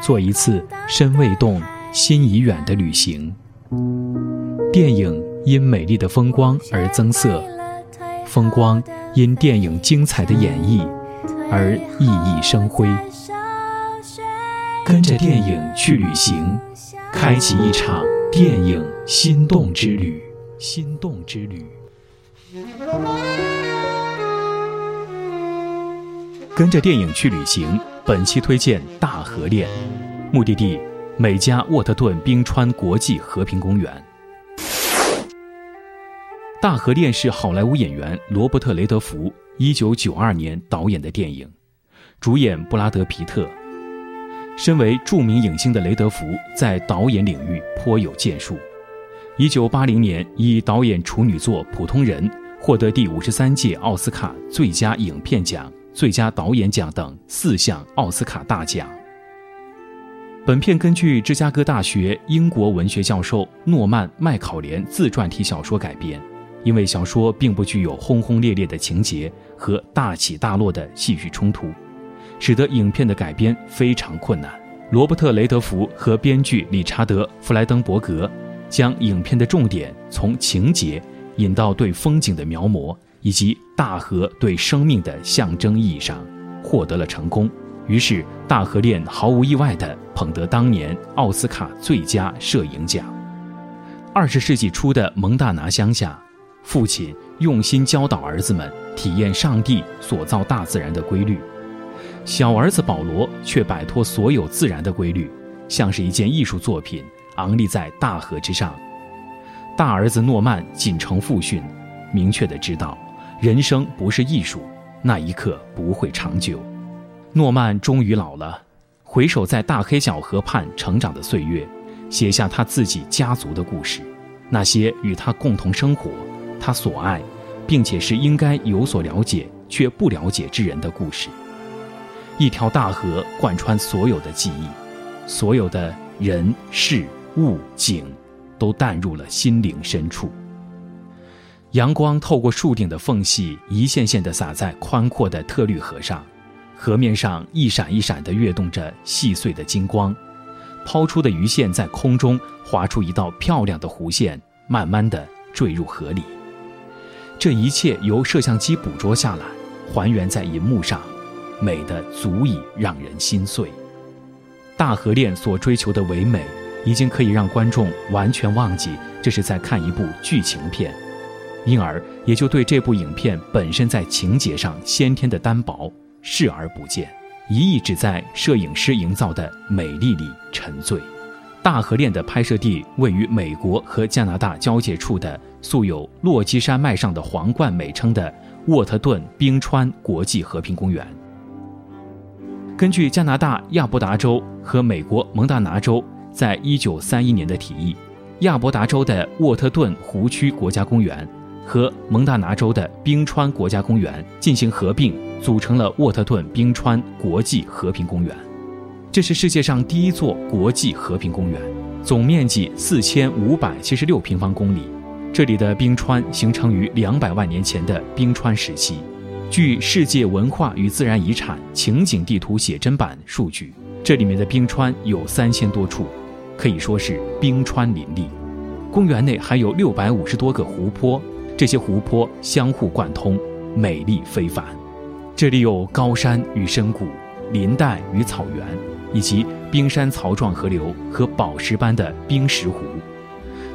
做一次身未动，心已远的旅行。电影因美丽的风光而增色，风光因电影精彩的演绎而熠熠生辉。跟着电影去旅行，开启一场电影心动之旅。心动之旅。跟着电影去旅行。本期推荐大河恋，目的地美加沃特顿冰川国际和平公园。大河恋是好莱坞演员罗伯特·雷德福1992年导演的电影，主演布拉德·皮特。身为著名影星的雷德福在导演领域颇有建树。1980年以导演处女作《普通人》获得第五十三届奥斯卡最佳影片奖。最佳导演奖等四项奥斯卡大奖。本片根据芝加哥大学英国文学教授诺曼·麦考连自传体小说改编，因为小说并不具有轰轰烈烈的情节和大起大落的戏剧冲突，使得影片的改编非常困难。罗伯特·雷德福和编剧理查德·弗莱登伯格将影片的重点从情节引到对风景的描摹。以及大河对生命的象征意义上，获得了成功。于是，《大河恋》毫无意外地捧得当年奥斯卡最佳摄影奖。二十世纪初的蒙大拿乡下，父亲用心教导儿子们体验上帝所造大自然的规律，小儿子保罗却摆脱所有自然的规律，像是一件艺术作品，昂立在大河之上。大儿子诺曼谨承父训，明确地知道。人生不是艺术，那一刻不会长久。诺曼终于老了，回首在大黑小河畔成长的岁月，写下他自己家族的故事，那些与他共同生活、他所爱，并且是应该有所了解却不了解之人的故事。一条大河贯穿所有的记忆，所有的人事物景，都淡入了心灵深处。阳光透过树顶的缝隙，一线线地洒在宽阔的特绿河上，河面上一闪一闪地跃动着细碎的金光，抛出的鱼线在空中划出一道漂亮的弧线，慢慢地坠入河里。这一切由摄像机捕捉下来，还原在银幕上，美得足以让人心碎。大河恋所追求的唯美，已经可以让观众完全忘记这是在看一部剧情片。因而也就对这部影片本身在情节上先天的单薄视而不见，一意只在摄影师营造的美丽里沉醉。大河恋的拍摄地位于美国和加拿大交界处的素有“落基山脉上的皇冠”美称的沃特顿冰川国际和平公园。根据加拿大亚伯达州和美国蒙大拿州在一九三一年的提议，亚伯达州的沃特顿湖区国家公园。和蒙大拿州的冰川国家公园进行合并，组成了沃特顿冰川国际和平公园。这是世界上第一座国际和平公园，总面积四千五百七十六平方公里。这里的冰川形成于两百万年前的冰川时期。据世界文化与自然遗产情景地图写真版数据，这里面的冰川有三千多处，可以说是冰川林立。公园内还有六百五十多个湖泊。这些湖泊相互贯通，美丽非凡。这里有高山与深谷、林带与草原，以及冰山槽状河流和宝石般的冰石湖。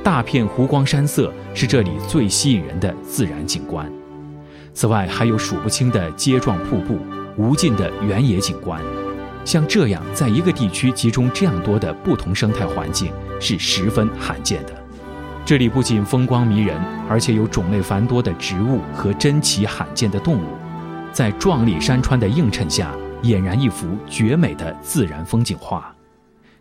大片湖光山色是这里最吸引人的自然景观。此外，还有数不清的阶状瀑布、无尽的原野景观。像这样在一个地区集中这样多的不同生态环境，是十分罕见的。这里不仅风光迷人，而且有种类繁多的植物和珍奇罕见的动物，在壮丽山川的映衬下，俨然一幅绝美的自然风景画。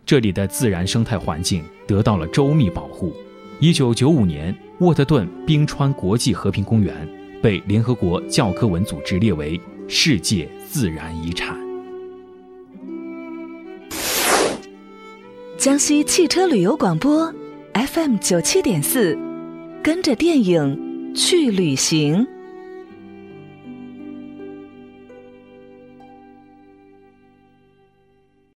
这里的自然生态环境得到了周密保护。一九九五年，沃特顿冰川国际和平公园被联合国教科文组织列为世界自然遗产。江西汽车旅游广播 FM 九七点四，跟着电影去旅行。